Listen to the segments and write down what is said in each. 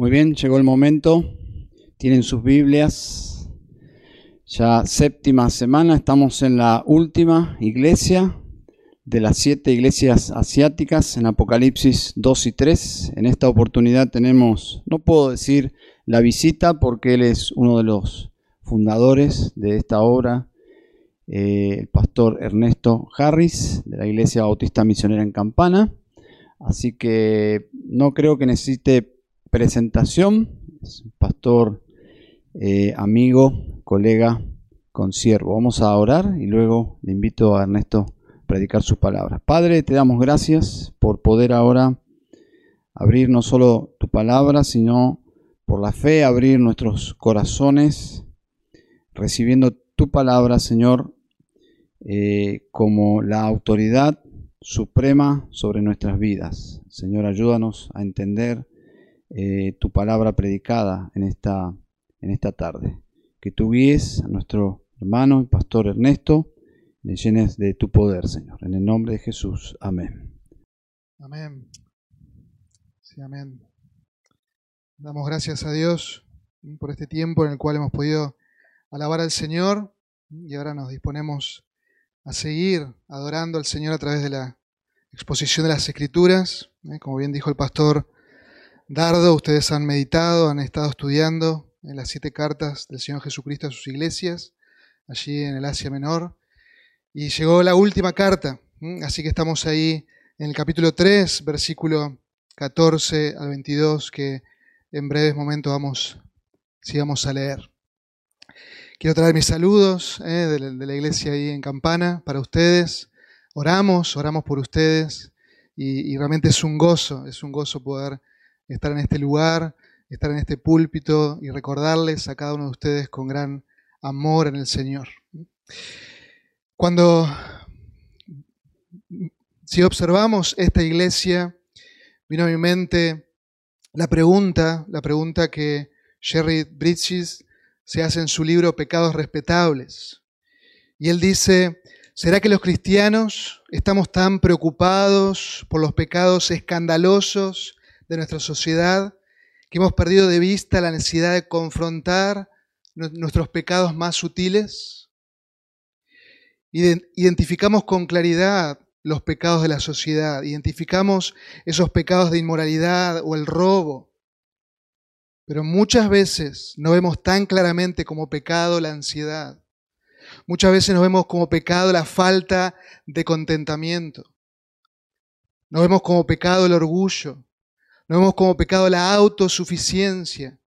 Muy bien, llegó el momento. Tienen sus Biblias. Ya séptima semana, estamos en la última iglesia de las siete iglesias asiáticas en Apocalipsis 2 y 3. En esta oportunidad tenemos, no puedo decir la visita porque él es uno de los fundadores de esta obra, eh, el pastor Ernesto Harris de la Iglesia Bautista Misionera en Campana. Así que no creo que necesite presentación. Es un pastor, eh, amigo, colega, consiervo. Vamos a orar y luego le invito a Ernesto a predicar sus palabras. Padre, te damos gracias por poder ahora abrir no solo tu palabra, sino por la fe abrir nuestros corazones, recibiendo tu palabra, Señor, eh, como la autoridad suprema sobre nuestras vidas. Señor, ayúdanos a entender eh, tu palabra predicada en esta, en esta tarde. Que tú guíes a nuestro hermano y pastor Ernesto, le llenes de tu poder, Señor. En el nombre de Jesús. Amén. Amén. Sí, amén. Damos gracias a Dios por este tiempo en el cual hemos podido alabar al Señor y ahora nos disponemos a seguir adorando al Señor a través de la exposición de las Escrituras. Como bien dijo el pastor Dardo, ustedes han meditado, han estado estudiando en las siete cartas del Señor Jesucristo a sus iglesias, allí en el Asia Menor. Y llegó la última carta, así que estamos ahí en el capítulo 3, versículo 14 al 22, que en breves momentos vamos, vamos a leer. Quiero traer mis saludos eh, de, la, iglesia ahí en Campana para ustedes. Oramos, oramos por ustedes y realmente es un gozo, es un gozo poder estar en este lugar, estar en este púlpito y recordarles a cada uno de ustedes con gran amor en el Señor. Cuando si observamos esta iglesia, vino a mi mente la pregunta, la pregunta que Sherry Bridges se hace en su libro Pecados Respetables. Y él dice, ¿será que los cristianos estamos tan preocupados por los pecados escandalosos de nuestra sociedad, que hemos perdido de vista la necesidad de confrontar nuestros pecados más sutiles. Identificamos con claridad los pecados de la sociedad, identificamos esos pecados de inmoralidad o el robo, pero muchas veces no vemos tan claramente como pecado la ansiedad. Muchas veces nos vemos como pecado la falta de contentamiento. Nos vemos como pecado el orgullo. No vemos como pecado la autosuficiencia.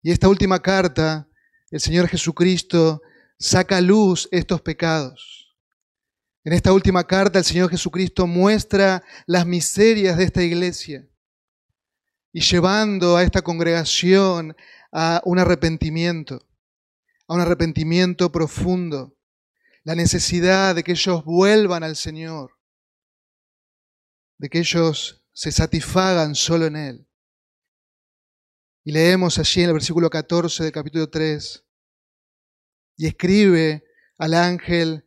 Y esta última carta, el Señor Jesucristo saca a luz estos pecados. En esta última carta el Señor Jesucristo muestra las miserias de esta iglesia y llevando a esta congregación a un arrepentimiento, a un arrepentimiento profundo, la necesidad de que ellos vuelvan al Señor, de que ellos se satisfagan solo en Él. Y leemos allí en el versículo 14 del capítulo 3, y escribe al ángel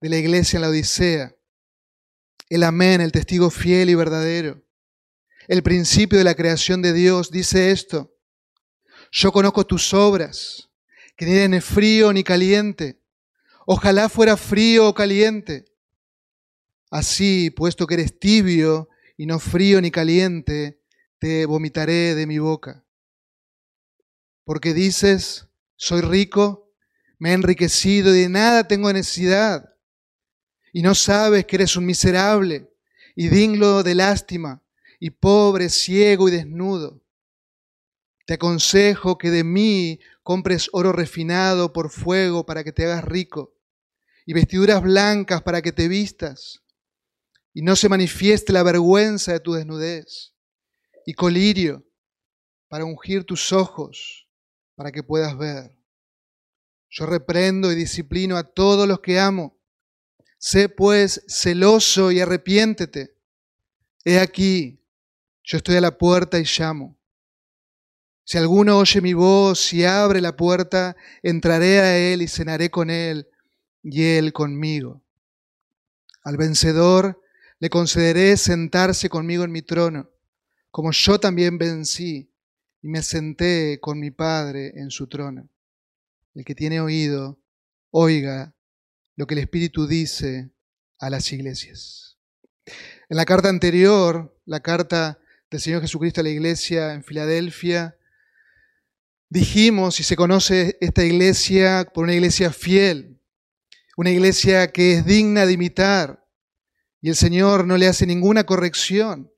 de la iglesia en la Odisea, el amén, el testigo fiel y verdadero, el principio de la creación de Dios, dice esto, yo conozco tus obras, que ni eres frío ni caliente, ojalá fuera frío o caliente Así, puesto que eres tibio y no frío ni caliente, te vomitaré de mi boca. Porque dices, soy rico, me he enriquecido y de nada tengo necesidad. Y no sabes que eres un miserable y digno de lástima y pobre, ciego y desnudo. Te aconsejo que de mí compres oro refinado por fuego para que te hagas rico y vestiduras blancas para que te vistas y no se manifieste la vergüenza de tu desnudez, y colirio para ungir tus ojos, para que puedas ver. Yo reprendo y disciplino a todos los que amo. Sé pues celoso y arrepiéntete. He aquí, yo estoy a la puerta y llamo. Si alguno oye mi voz y abre la puerta, entraré a él y cenaré con él y él conmigo. Al vencedor le concederé sentarse conmigo en mi trono, como yo también vencí y me senté con mi Padre en su trono. El que tiene oído, oiga lo que el Espíritu dice a las iglesias. En la carta anterior, la carta del Señor Jesucristo a la iglesia en Filadelfia, dijimos y se conoce esta iglesia por una iglesia fiel, una iglesia que es digna de imitar y el Señor no le hace ninguna corrección.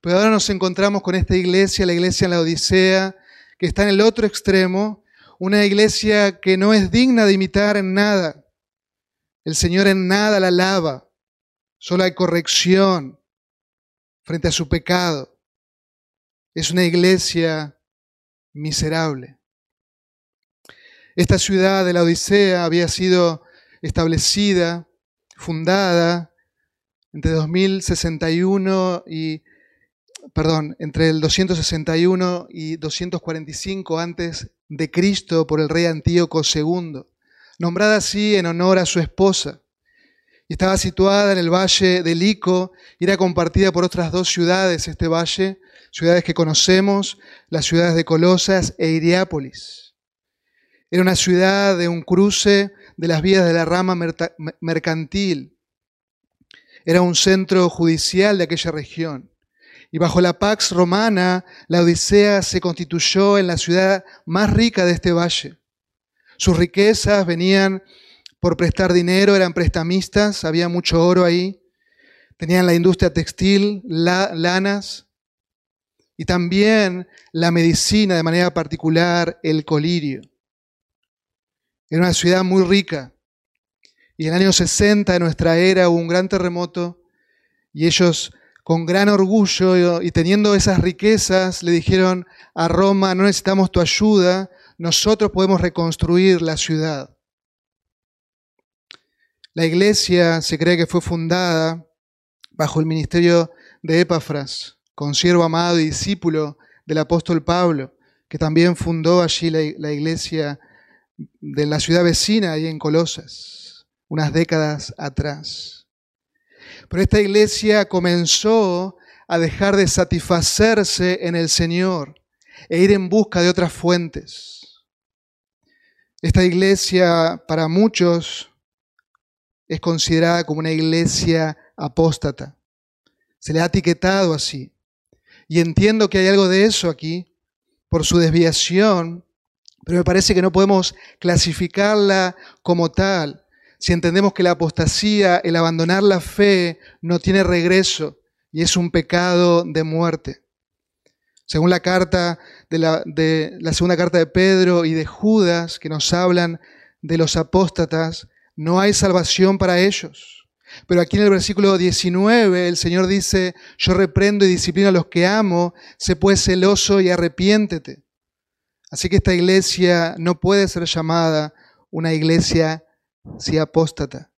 Pero ahora nos encontramos con esta iglesia, la iglesia en la Odisea, que está en el otro extremo, una iglesia que no es digna de imitar en nada. El Señor en nada la alaba, solo hay corrección frente a su pecado. Es una iglesia miserable. Esta ciudad de la Odisea había sido establecida, fundada entre 2061 y perdón, entre el 261 y 245 antes de Cristo por el rey Antíoco II, nombrada así en honor a su esposa. Y estaba situada en el valle de Lico y era compartida por otras dos ciudades, este valle, ciudades que conocemos, las ciudades de Colosas e Iriápolis. Era una ciudad de un cruce de las vías de la rama mercantil. Era un centro judicial de aquella región. Y bajo la Pax Romana, la Odisea se constituyó en la ciudad más rica de este valle. Sus riquezas venían por prestar dinero, eran prestamistas, había mucho oro ahí. Tenían la industria textil, lanas y también la medicina, de manera particular el colirio. Era una ciudad muy rica. Y en el año 60 de nuestra era hubo un gran terremoto y ellos con gran orgullo y teniendo esas riquezas, le dijeron a Roma, no necesitamos tu ayuda, nosotros podemos reconstruir la ciudad. La iglesia se cree que fue fundada bajo el ministerio de Epafras, consiervo amado y discípulo del apóstol Pablo, que también fundó allí la, iglesia de la ciudad vecina, ahí en Colosas, unas décadas atrás. Pero esta iglesia comenzó a dejar de satisfacerse en el Señor e ir en busca de otras fuentes. Esta iglesia para muchos es considerada como una iglesia apóstata. Se le ha etiquetado así. Y entiendo que hay algo de eso aquí por su desviación, pero me parece que no podemos clasificarla como tal, si entendemos que la apostasía, el abandonar la fe, no tiene regreso y es un pecado de muerte. Según la carta de la, segunda carta de Pedro y de Judas, que nos hablan de los apóstatas, no hay salvación para ellos. Pero aquí en el versículo 19 el Señor dice, yo reprendo y disciplino a los que amo, sé pues celoso y arrepiéntete. Así que esta iglesia no puede ser llamada una iglesia si apóstata.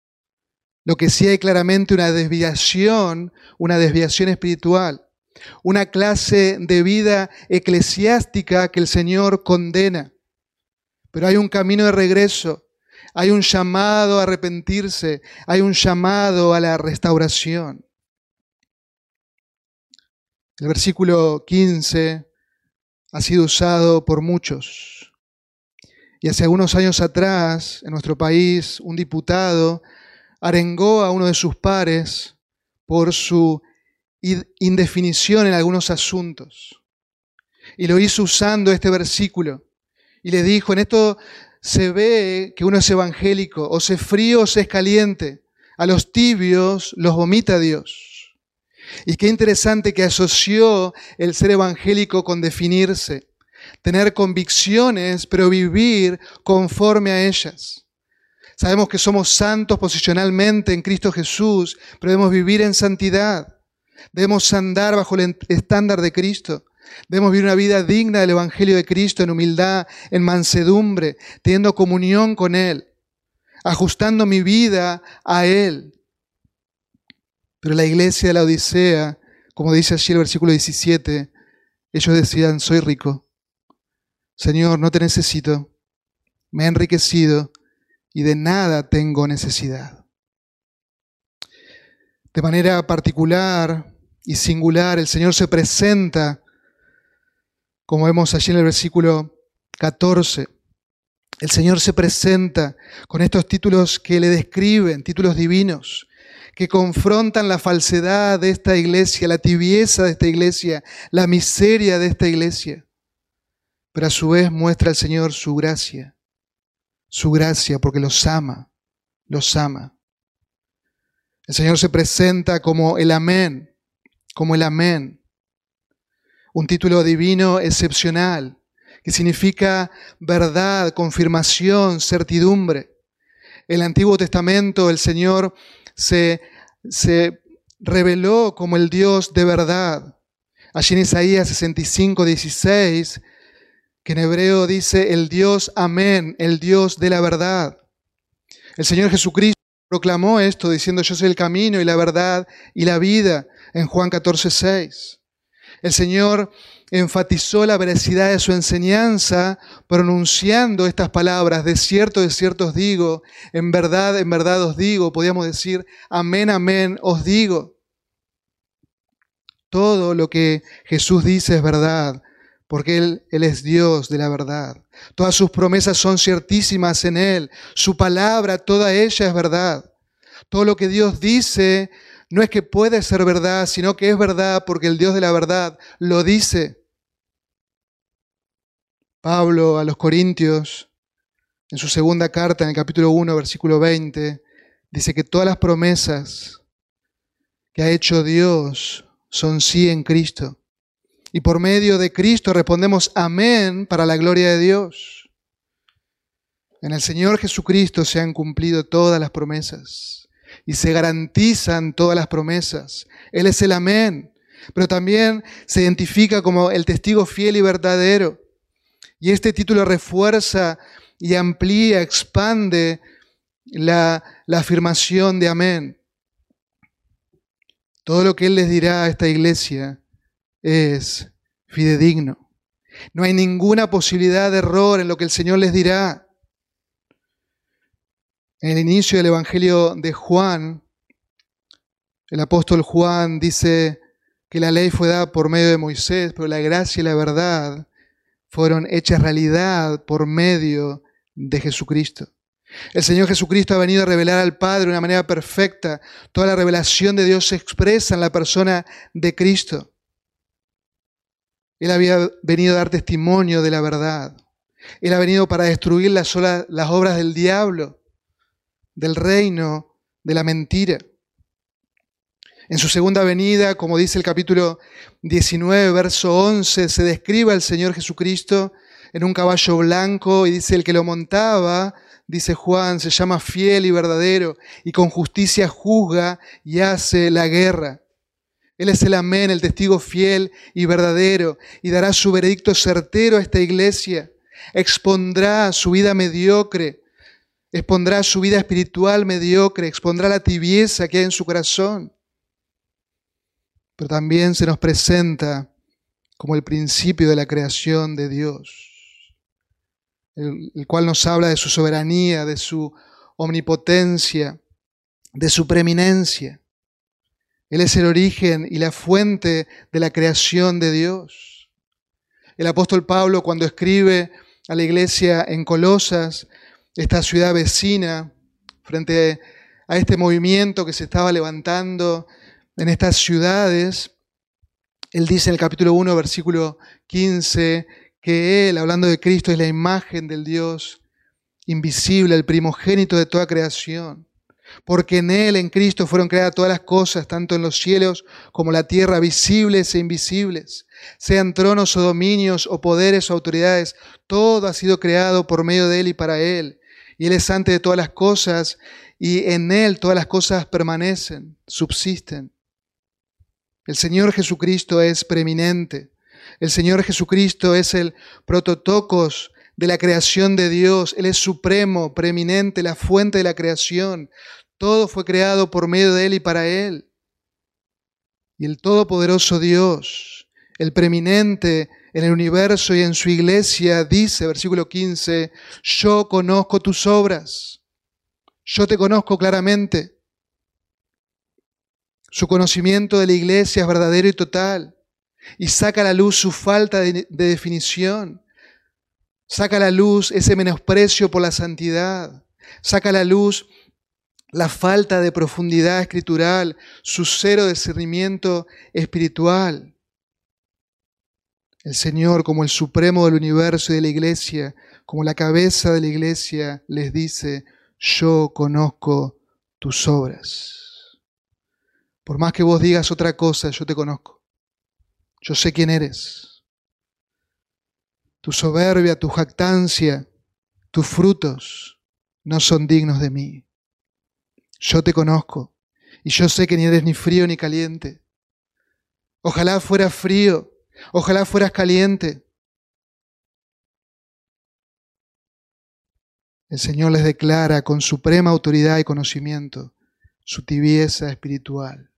Lo que sí hay claramente una desviación, una desviación espiritual, una clase de vida eclesiástica que el Señor condena. Pero hay un camino de regreso, hay un llamado a arrepentirse, hay un llamado a la restauración. El versículo 15 ha sido usado por muchos. Y hace algunos años atrás, en nuestro país, un diputado arengó a uno de sus pares por su indefinición en algunos asuntos. Y lo hizo usando este versículo. Y le dijo, en esto se ve que uno es evangélico, o se frío o se es caliente. A los tibios los vomita Dios. Y qué interesante que asoció el ser evangélico con definirse tener convicciones, pero vivir conforme a ellas. Sabemos que somos santos posicionalmente en Cristo Jesús, pero debemos vivir en santidad. Debemos andar bajo el estándar de Cristo. Debemos vivir una vida digna del Evangelio de Cristo, en humildad, en mansedumbre, teniendo comunión con Él, ajustando mi vida a Él. Pero la iglesia de la Odisea, como dice allí el versículo 17, ellos decían, soy rico, Señor, no te necesito, me he enriquecido y de nada tengo necesidad. De manera particular y singular, el Señor se presenta como vemos allí en el versículo 14. El Señor se presenta con estos títulos que le describen, títulos divinos, que confrontan la falsedad de esta iglesia, la tibieza de esta iglesia, la miseria de esta iglesia. Pero a su vez muestra el Señor su gracia, su gracia porque los ama, los ama. El Señor se presenta como el amén, como el amén, un título divino excepcional, que significa verdad, confirmación, certidumbre. El Antiguo Testamento el Señor se, se reveló como el Dios de verdad. Allí en Isaías 65, 16, que en hebreo dice el Dios amén, el Dios de la verdad. El Señor Jesucristo proclamó esto diciendo yo soy el camino y la verdad y la vida en Juan 14, 6. El Señor enfatizó la veracidad de su enseñanza pronunciando estas palabras, de cierto, de cierto os digo, en verdad, en verdad os digo, podríamos decir, amén, amén os digo. Todo lo que Jesús dice es verdad, porque Él, es Dios de la verdad. Todas sus promesas son ciertísimas en Él, su palabra, toda ella es verdad. Todo lo que Dios dice no es que puede ser verdad, sino que es verdad porque el Dios de la verdad lo dice. Pablo a los Corintios, en su segunda carta, en el capítulo 1, versículo 20, dice que todas las promesas que ha hecho Dios son sí en Cristo. Y por medio de Cristo respondemos amén para la gloria de Dios. En el Señor Jesucristo se han cumplido todas las promesas y se garantizan todas las promesas. Él es el amén, pero también se identifica como el testigo fiel y verdadero. Y este título refuerza y amplía, expande la, afirmación de amén. Todo lo que Él les dirá a esta iglesia es fidedigno. No hay ninguna posibilidad de error en lo que el Señor les dirá. En el inicio del Evangelio de Juan, el apóstol Juan dice que la ley fue dada por medio de Moisés, pero la gracia y la verdad fueron hechas realidad por medio de Jesucristo. El Señor Jesucristo ha venido a revelar al Padre de una manera perfecta. Toda la revelación de Dios se expresa en la persona de Cristo. Él había venido a dar testimonio de la verdad. Él ha venido para destruir las, las obras del diablo del reino de la mentira. En su segunda venida, como dice el capítulo 19, verso 11, se describe al Señor Jesucristo en un caballo blanco y dice, el que lo montaba, dice Juan, se llama fiel y verdadero y con justicia juzga y hace la guerra. Él es el amén, el testigo fiel y verdadero y dará su veredicto certero a esta iglesia. Expondrá su vida mediocre expondrá su vida espiritual mediocre, expondrá la tibieza que hay en su corazón. Pero también se nos presenta como el principio de la creación de Dios, el, el cual nos habla de su soberanía, de su omnipotencia, de su preeminencia. Él es el origen y la fuente de la creación de Dios. El apóstol Pablo cuando escribe a la iglesia en Colosas, esta ciudad vecina, frente a este movimiento que se estaba levantando en estas ciudades. Él dice en el capítulo 1, versículo 15, que Él, hablando de Cristo, es la imagen del Dios invisible, el primogénito de toda creación. Porque en Él, en Cristo, fueron creadas todas las cosas, tanto en los cielos como la tierra, visibles e invisibles sean tronos o dominios o poderes o autoridades, todo ha sido creado por medio de Él y para Él y Él es antes de todas las cosas y en Él todas las cosas permanecen, subsisten. El Señor Jesucristo es preeminente. El Señor Jesucristo es el prototocos de la creación de Dios. Él es supremo, preeminente, la fuente de la creación. Todo fue creado por medio de Él y para Él. Y el Todopoderoso Dios, el preeminente, en el universo y en su iglesia, dice, versículo 15, yo conozco tus obras, yo te conozco claramente. Su conocimiento de la iglesia es verdadero y total. y saca a la luz su falta de, de definición. Saca a la luz ese menosprecio por la santidad. Saca a la luz la falta de profundidad escritural, su cero discernimiento espiritual. El Señor, como el supremo del universo y de la iglesia, como la cabeza de la iglesia, les dice, yo conozco tus obras. Por más que vos digas otra cosa, yo te conozco. Yo sé quién eres. Tu soberbia, tu jactancia, tus frutos no son dignos de mí. Yo te conozco y yo sé que ni eres ni frío ni caliente. Ojalá fueras frío, ojalá fueras caliente. El Señor les declara con suprema autoridad y conocimiento su tibieza espiritual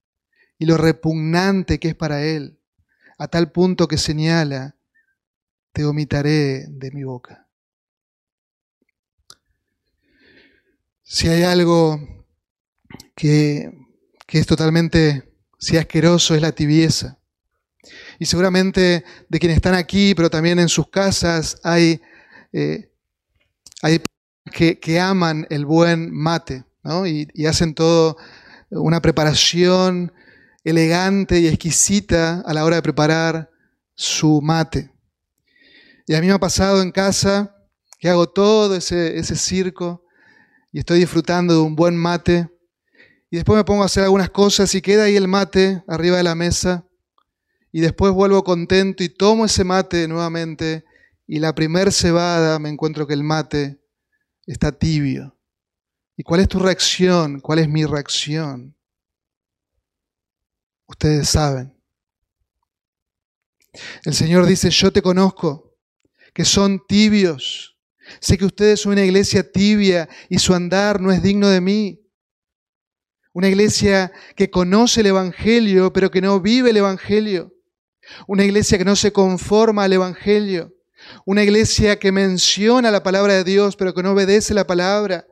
y lo repugnante que es para Él, a tal punto que señala, te vomitaré de mi boca. Si hay algo que, es totalmente, si asqueroso, es la tibieza. Y seguramente de quienes están aquí, pero también en sus casas, hay, eh, hay que, que, aman el buen mate ¿no? y, y hacen todo una preparación elegante y exquisita a la hora de preparar su mate. Y a mí me ha pasado en casa que hago todo ese, ese circo y estoy disfrutando de un buen mate y después me pongo a hacer algunas cosas y queda ahí el mate arriba de la mesa y después vuelvo contento y tomo ese mate nuevamente y la primer cebada me encuentro que el mate está tibio. ¿Y cuál es tu reacción? ¿Cuál es mi reacción? Ustedes saben. El Señor dice, yo te conozco, que son tibios. Sé que ustedes son una iglesia tibia y su andar no es digno de mí. Una iglesia que conoce el Evangelio, pero que no vive el Evangelio. Una iglesia que no se conforma al Evangelio. Una iglesia que menciona la palabra de Dios, pero que no obedece la palabra.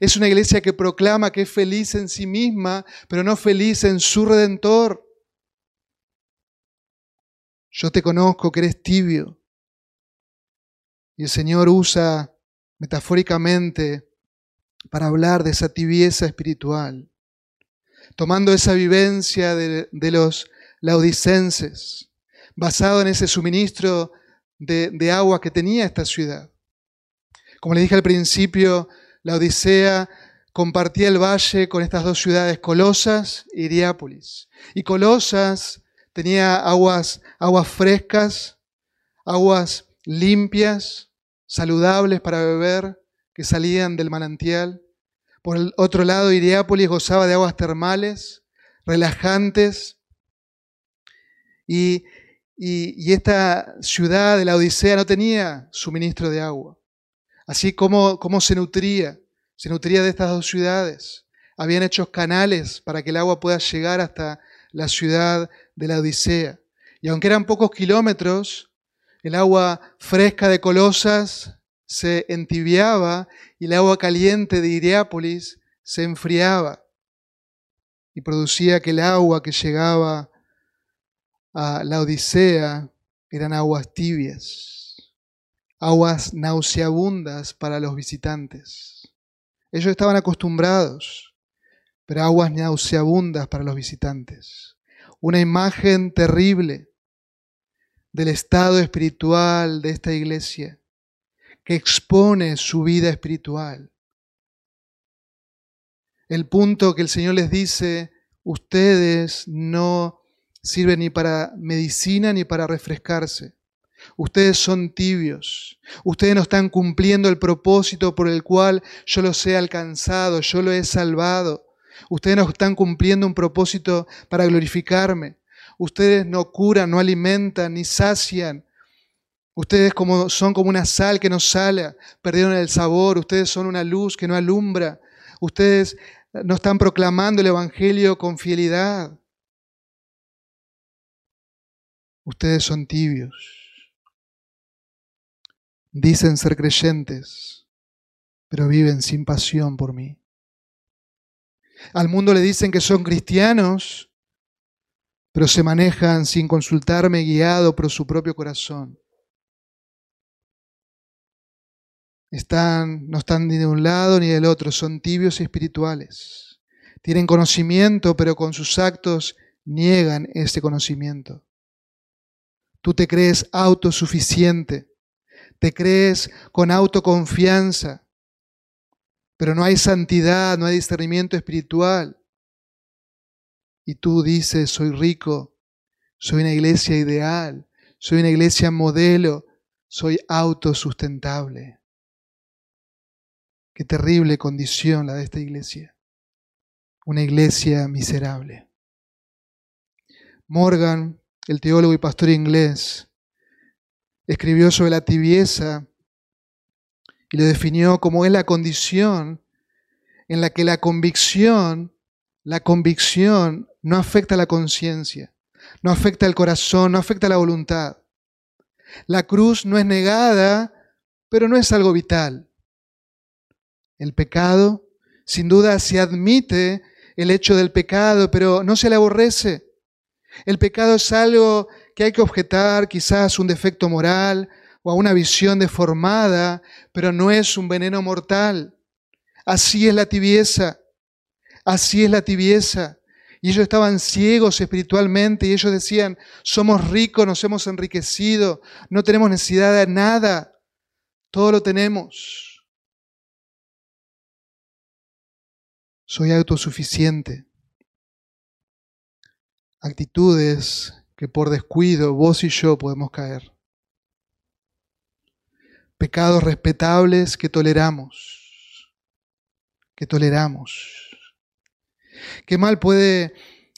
Es una iglesia que proclama que es feliz en sí misma, pero no feliz en su redentor. Yo te conozco que eres tibio. Y el Señor usa metafóricamente para hablar de esa tibieza espiritual tomando esa vivencia de, los laodicenses, basado en ese suministro de, agua que tenía esta ciudad. Como le dije al principio, la Odisea compartía el valle con estas dos ciudades, Colosas y Iriápolis. Y Colosas tenía aguas, aguas frescas, aguas limpias, saludables para beber, que salían del manantial. Por el otro lado, Iriápolis gozaba de aguas termales, relajantes, y, esta ciudad de la Odisea no tenía suministro de agua. Así como, como se nutría, se nutría de estas dos ciudades. Habían hecho canales para que el agua pueda llegar hasta la ciudad de la Odisea. Y aunque eran pocos kilómetros, el agua fresca de Colosas se entibiaba y el agua caliente de Iriápolis se enfriaba y producía que el agua que llegaba a la Odisea eran aguas tibias, aguas nauseabundas para los visitantes. Ellos estaban acostumbrados, pero aguas nauseabundas para los visitantes. Una imagen terrible del estado espiritual de esta iglesia que expone su vida espiritual. El punto que el Señor les dice, ustedes no sirven ni para medicina ni para refrescarse. Ustedes son tibios. Ustedes no están cumpliendo el propósito por el cual yo los he alcanzado, yo los he salvado. Ustedes no están cumpliendo un propósito para glorificarme. Ustedes no curan, no alimentan, ni sacian, Ustedes como, son como una sal que no sale, perdieron el sabor, ustedes son una luz que no alumbra, ustedes no están proclamando el Evangelio con fidelidad. Ustedes son tibios. Dicen ser creyentes, pero viven sin pasión por mí. Al mundo le dicen que son cristianos, pero se manejan sin consultarme, guiado por su propio corazón. Están, no están ni de un lado ni del otro, son tibios espirituales. Tienen conocimiento, pero con sus actos niegan ese conocimiento. Tú te crees autosuficiente, te crees con autoconfianza, pero no hay santidad, no hay discernimiento espiritual y tú dices, soy rico, soy una iglesia ideal, soy una iglesia modelo, soy autosustentable. Qué terrible condición la de esta iglesia. Una iglesia miserable. Morgan, el teólogo y pastor inglés, escribió sobre la tibieza y lo definió como es la condición en la que la convicción, la convicción no afecta la conciencia, no afecta el corazón, no afecta la voluntad. La cruz no es negada, pero no es algo vital. El pecado, sin duda, se admite el hecho del pecado, pero no se le aborrece. El pecado es algo que hay que objetar, quizás un defecto moral o a una visión deformada, pero no es un veneno mortal. Así es la tibieza. Así es la tibieza. Y ellos estaban ciegos espiritualmente y ellos decían, somos ricos, nos hemos enriquecido, no tenemos necesidad de nada, todo lo tenemos. Soy autosuficiente. Actitudes que por descuido vos y yo podemos caer. Pecados respetables que toleramos, que toleramos. ¿Qué mal puede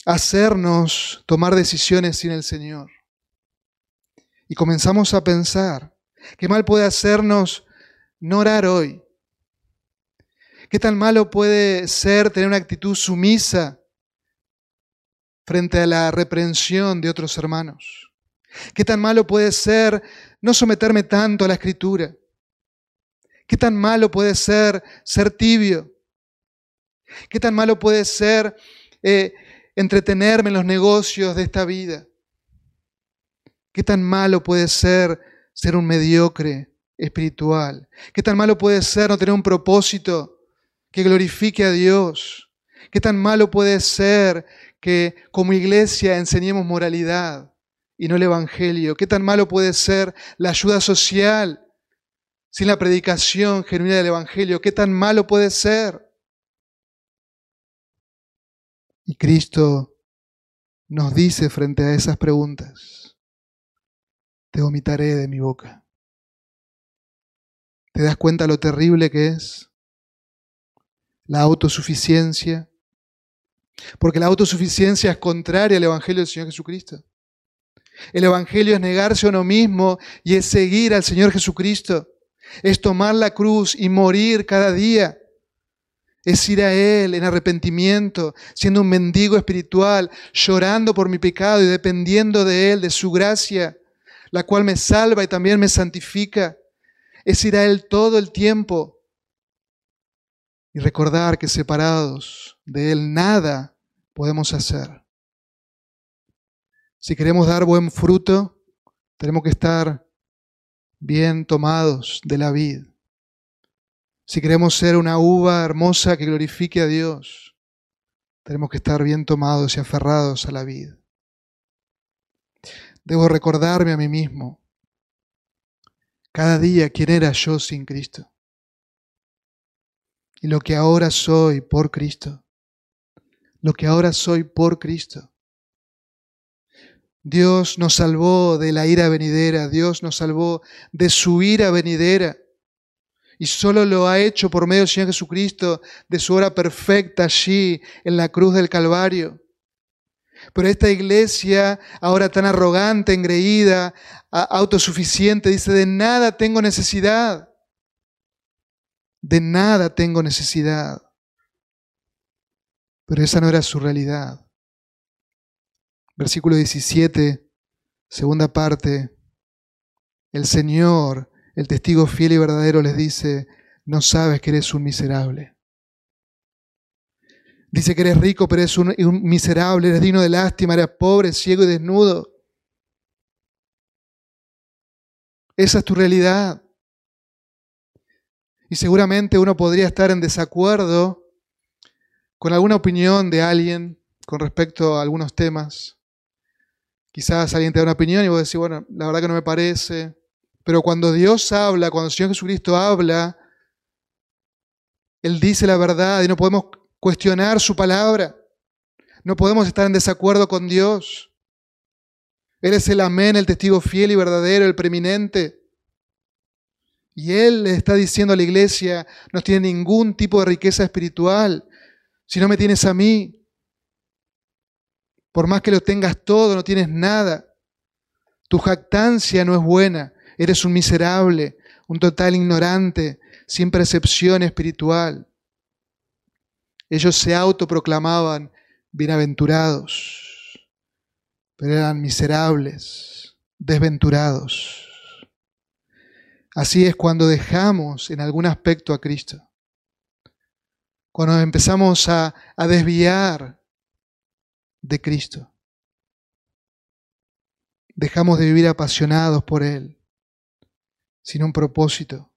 hacernos tomar decisiones sin el Señor? Y comenzamos a pensar, ¿qué mal puede hacernos no orar hoy? ¿Qué tan malo puede ser tener una actitud sumisa frente a la reprensión de otros hermanos? ¿Qué tan malo puede ser no someterme tanto a la escritura? ¿Qué tan malo puede ser ser tibio? ¿Qué tan malo puede ser eh, entretenerme en los negocios de esta vida? ¿Qué tan malo puede ser ser un mediocre espiritual? ¿Qué tan malo puede ser no tener un propósito que glorifique a Dios? ¿Qué tan malo puede ser que como iglesia enseñemos moralidad y no el Evangelio? ¿Qué tan malo puede ser la ayuda social sin la predicación genuina del Evangelio? ¿Qué tan malo puede ser? Y Cristo nos dice frente a esas preguntas, te vomitaré de mi boca. ¿Te das cuenta lo terrible que es la autosuficiencia? Porque la autosuficiencia es contraria al Evangelio del Señor Jesucristo. El Evangelio es negarse a uno mismo y es seguir al Señor Jesucristo. Es tomar la cruz y morir cada día es ir a Él en arrepentimiento, siendo un mendigo espiritual, llorando por mi pecado y dependiendo de Él, de su gracia, la cual me salva y también me santifica. Es ir a Él todo el tiempo y recordar que separados de Él nada podemos hacer. Si queremos dar buen fruto, tenemos que estar bien tomados de la vida. Si queremos ser una uva hermosa que glorifique a Dios, tenemos que estar bien tomados y aferrados a la vida. Debo recordarme a mí mismo cada día quién era yo sin Cristo y lo que ahora soy por Cristo. Lo que ahora soy por Cristo. Dios nos salvó de la ira venidera, Dios nos salvó de su ira venidera. Y solo lo ha hecho por medio del Señor Jesucristo, de su obra perfecta allí en la cruz del Calvario. Pero esta iglesia, ahora tan arrogante, engreída, autosuficiente, dice, de nada tengo necesidad. De nada tengo necesidad. Pero esa no era su realidad. Versículo 17, segunda parte. El Señor el testigo fiel y verdadero les dice, no sabes que eres un miserable. Dice que eres rico, pero eres un, miserable, eres digno de lástima, eres pobre, ciego y desnudo. Esa es tu realidad. Y seguramente uno podría estar en desacuerdo con alguna opinión de alguien con respecto a algunos temas. Quizás alguien te da una opinión y vos decís, bueno, la verdad que no me parece. Pero cuando Dios habla, cuando el Señor Jesucristo habla, Él dice la verdad y no podemos cuestionar su palabra. No podemos estar en desacuerdo con Dios. Él es el amén, el testigo fiel y verdadero, el preeminente. Y Él le está diciendo a la iglesia, no tiene ningún tipo de riqueza espiritual. Si no me tienes a mí, por más que lo tengas todo, no tienes nada. Tu jactancia no es buena. Eres un miserable, un total ignorante, sin percepción espiritual. Ellos se autoproclamaban bienaventurados, pero eran miserables, desventurados. Así es cuando dejamos en algún aspecto a Cristo. Cuando empezamos a, a desviar de Cristo. Dejamos de vivir apasionados por Él, sin un propósito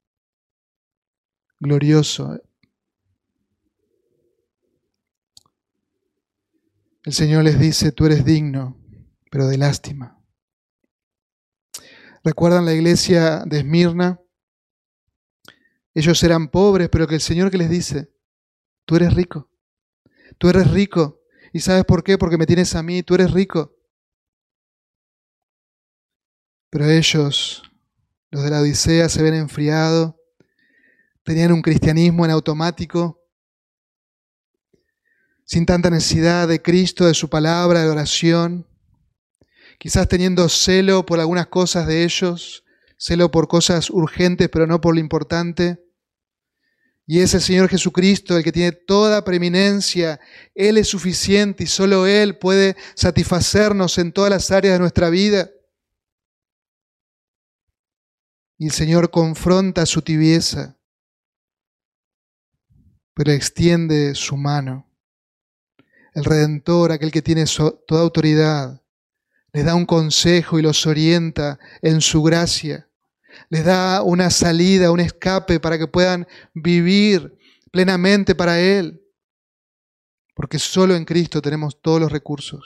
glorioso. El Señor les dice, tú eres digno, pero de lástima. ¿Recuerdan la iglesia de Esmirna? Ellos eran pobres, pero que el Señor que les dice, tú eres rico, tú eres rico. ¿Y sabes por qué? Porque me tienes a mí, tú eres rico. Pero ellos, los de la Odisea, se ven enfriado, tenían un cristianismo en automático, sin tanta necesidad de Cristo, de su palabra, de oración, quizás teniendo celo por algunas cosas de ellos, celo por cosas urgentes, pero no por lo importante. Y es el Señor Jesucristo el que tiene toda preeminencia. Él es suficiente y solo Él puede satisfacernos en todas las áreas de nuestra vida. Y el Señor confronta su tibieza, pero extiende su mano. El Redentor, aquel que tiene toda autoridad, les da un consejo y los orienta en su gracia les da una salida, un escape para que puedan vivir plenamente para Él. Porque solo en Cristo tenemos todos los recursos.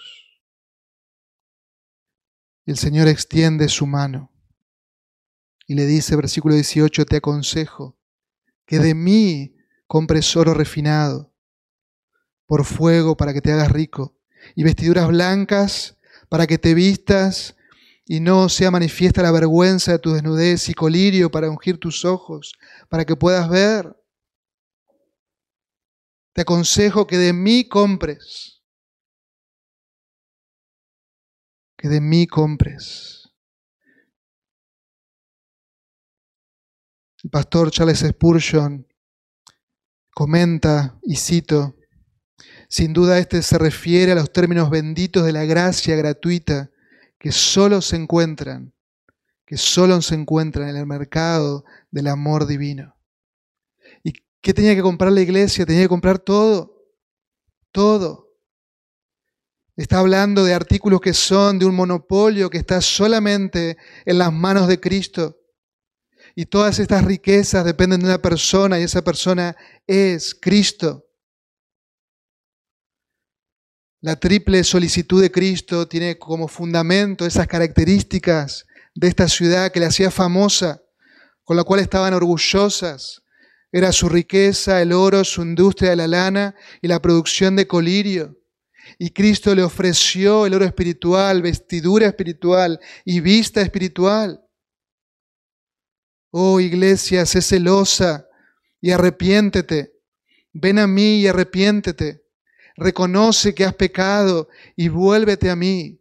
El Señor extiende su mano y le dice, versículo 18, te aconsejo que de mí compres oro refinado por fuego para que te hagas rico y vestiduras blancas para que te vistas y no sea manifiesta la vergüenza de tu desnudez y colirio para ungir tus ojos, para que puedas ver. Te aconsejo que de mí compres, que de mí compres. El pastor Charles Spurgeon comenta, y cito, sin duda este se refiere a los términos benditos de la gracia gratuita que solo se encuentran, que solo se encuentran en el mercado del amor divino. ¿Y qué tenía que comprar la iglesia? Tenía que comprar todo, todo. Está hablando de artículos que son de un monopolio que está solamente en las manos de Cristo. Y todas estas riquezas dependen de una persona y esa persona es Cristo. La triple solicitud de Cristo tiene como fundamento esas características de esta ciudad que le hacía famosa, con la cual estaban orgullosas. Era su riqueza, el oro, su industria de la lana y la producción de colirio. Y Cristo le ofreció el oro espiritual, vestidura espiritual y vista espiritual. Oh iglesia, sé celosa y arrepiéntete. Ven a mí y arrepiéntete reconoce que has pecado y vuélvete a mí.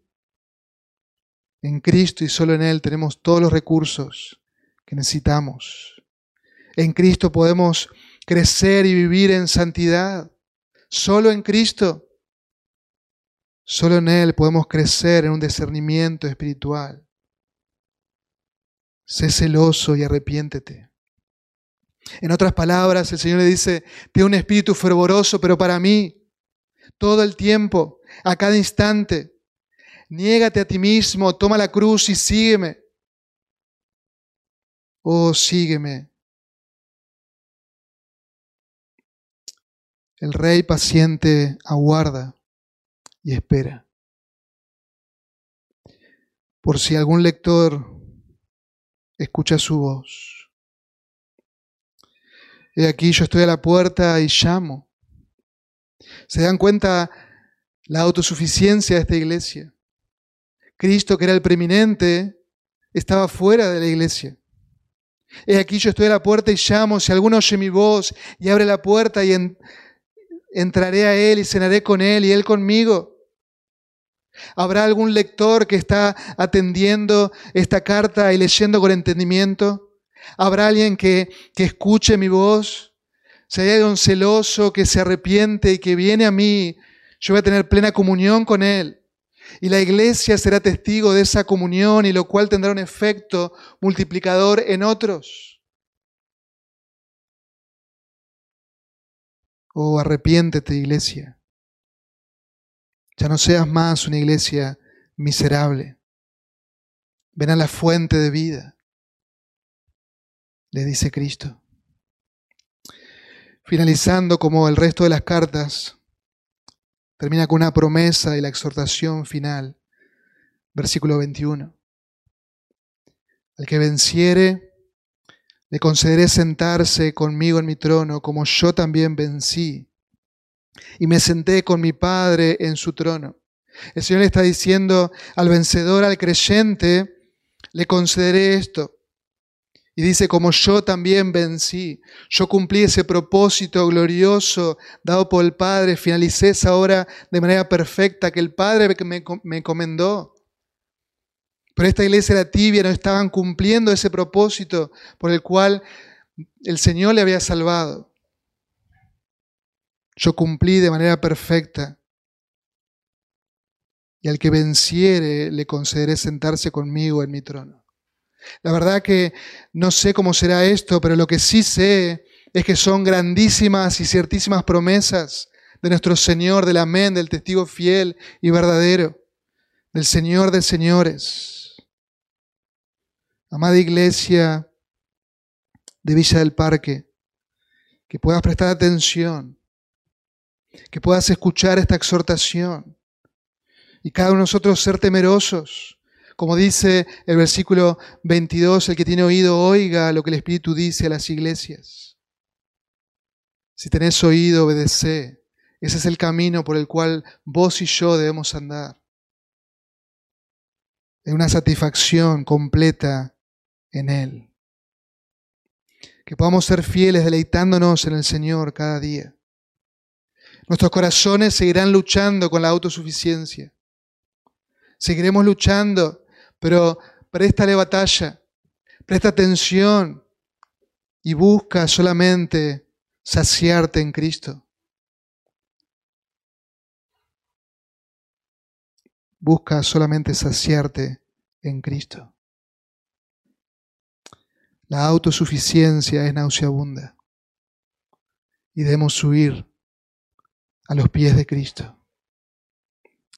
En Cristo y solo en Él tenemos todos los recursos que necesitamos. En Cristo podemos crecer y vivir en santidad. Solo en Cristo. Solo en Él podemos crecer en un discernimiento espiritual. Sé celoso y arrepiéntete. En otras palabras, el Señor le dice, tengo un espíritu fervoroso, pero para mí, todo el tiempo, a cada instante. Niégate a ti mismo, toma la cruz y sígueme. Oh, sígueme. El rey paciente aguarda y espera. Por si algún lector escucha su voz. He aquí yo estoy a la puerta y llamo. ¿Se dan cuenta la autosuficiencia de esta iglesia? Cristo, que era el preeminente, estaba fuera de la iglesia. He aquí yo estoy a la puerta y llamo. Si alguno oye mi voz y abre la puerta y entraré a Él y cenaré con Él y Él conmigo. ¿Habrá algún lector que está atendiendo esta carta y leyendo con entendimiento? ¿Habrá alguien que, que escuche mi voz? Si hay alguien celoso que se arrepiente y que viene a mí, yo voy a tener plena comunión con Él. Y la iglesia será testigo de esa comunión y lo cual tendrá un efecto multiplicador en otros. Oh, arrepiéntete, iglesia. Ya no seas más una iglesia miserable. Ven a la fuente de vida, le dice Cristo. Finalizando como el resto de las cartas, termina con una promesa y la exhortación final. Versículo 21. Al que venciere, le concederé sentarse conmigo en mi trono, como yo también vencí y me senté con mi Padre en su trono. El Señor le está diciendo al vencedor, al creyente, le concederé esto. Y dice, como yo también vencí, yo cumplí ese propósito glorioso dado por el Padre, finalicé esa obra de manera perfecta que el Padre me, me encomendó. Pero esta iglesia era tibia, no estaban cumpliendo ese propósito por el cual el Señor le había salvado. Yo cumplí de manera perfecta. Y al que venciere le concederé sentarse conmigo en mi trono. La verdad que no sé cómo será esto, pero lo que sí sé es que son grandísimas y ciertísimas promesas de nuestro Señor, del amén, del testigo fiel y verdadero, del Señor de señores. Amada iglesia de Villa del Parque, que puedas prestar atención que puedas escuchar esta exhortación y cada uno de nosotros ser temerosos. Como dice el versículo 22, el que tiene oído oiga lo que el Espíritu dice a las iglesias. Si tenés oído, obedece. Ese es el camino por el cual vos y yo debemos andar. En una satisfacción completa en Él. Que podamos ser fieles deleitándonos en el Señor cada día. Nuestros corazones seguirán luchando con la autosuficiencia. Seguiremos luchando, pero préstale batalla, presta atención y busca solamente saciarte en Cristo. Busca solamente saciarte en Cristo. La autosuficiencia es nauseabunda y debemos huir a los pies de Cristo.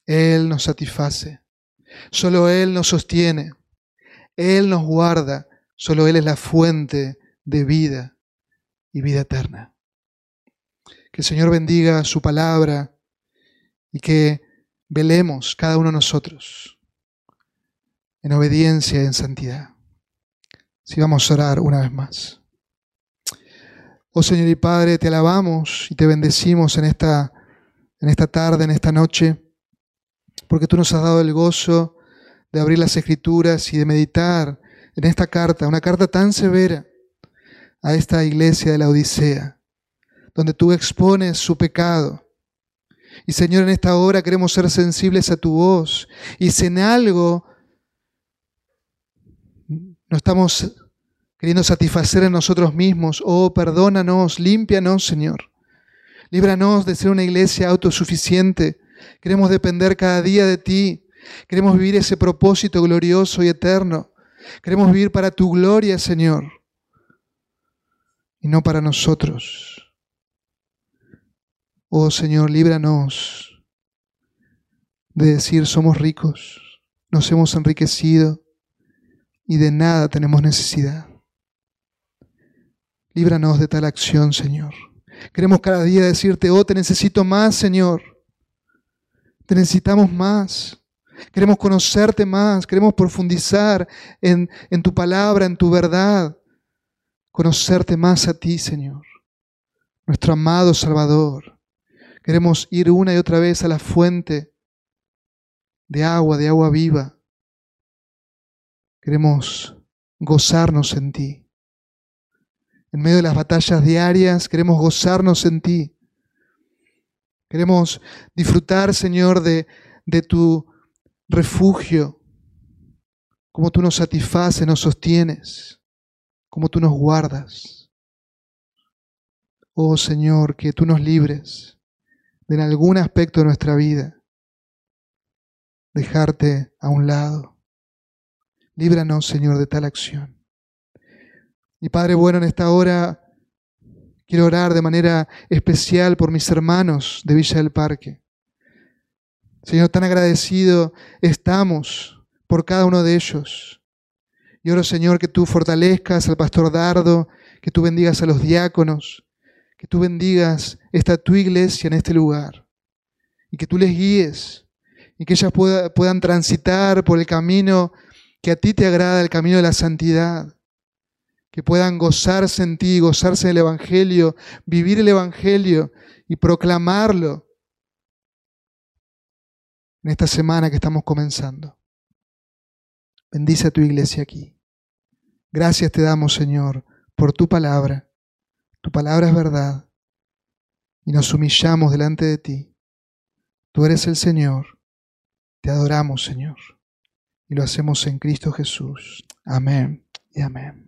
Él nos satisface, solo Él nos sostiene, Él nos guarda, solo Él es la fuente de vida y vida eterna. Que el Señor bendiga su palabra y que velemos cada uno de nosotros en obediencia y en santidad. Si vamos a orar una vez más. Oh Señor y Padre, te alabamos y te bendecimos en esta en esta tarde, en esta noche, porque tú nos has dado el gozo de abrir las escrituras y de meditar en esta carta, una carta tan severa a esta iglesia de la Odisea, donde tú expones su pecado. Y Señor, en esta hora queremos ser sensibles a tu voz. Y si en algo no estamos queriendo satisfacer en nosotros mismos, oh, perdónanos, límpianos, Señor. Líbranos de ser una iglesia autosuficiente. Queremos depender cada día de ti. Queremos vivir ese propósito glorioso y eterno. Queremos vivir para tu gloria, Señor, y no para nosotros. Oh Señor, líbranos de decir somos ricos, nos hemos enriquecido y de nada tenemos necesidad. Líbranos de tal acción, Señor. Queremos cada día decirte, oh, te necesito más, Señor. Te necesitamos más. Queremos conocerte más, queremos profundizar en, en, tu palabra, en tu verdad. Conocerte más a ti, Señor, nuestro amado Salvador. Queremos ir una y otra vez a la fuente de agua, de agua viva. Queremos gozarnos en ti. En medio de las batallas diarias, queremos gozarnos en ti. Queremos disfrutar, Señor, de, tu refugio, como tú nos satisfaces, nos sostienes, como tú nos guardas. Oh Señor, que tú nos libres de en algún aspecto de nuestra vida dejarte a un lado. Líbranos, Señor, de tal acción. Y Padre bueno, en esta hora quiero orar de manera especial por mis hermanos de Villa del Parque. Señor, tan agradecido estamos por cada uno de ellos. Y oro, Señor, que tú fortalezcas al pastor Dardo, que tú bendigas a los diáconos, que tú bendigas esta tu iglesia en este lugar y que tú les guíes y que ellas puedan transitar por el camino que a ti te agrada, el camino de la santidad, que puedan gozarse en ti, gozarse del Evangelio, vivir el Evangelio y proclamarlo en esta semana que estamos comenzando. Bendice a tu iglesia aquí. Gracias te damos, Señor, por tu palabra. Tu palabra es verdad. Y nos humillamos delante de ti. Tú eres el Señor. Te adoramos, Señor. Y lo hacemos en Cristo Jesús. Amén y amén.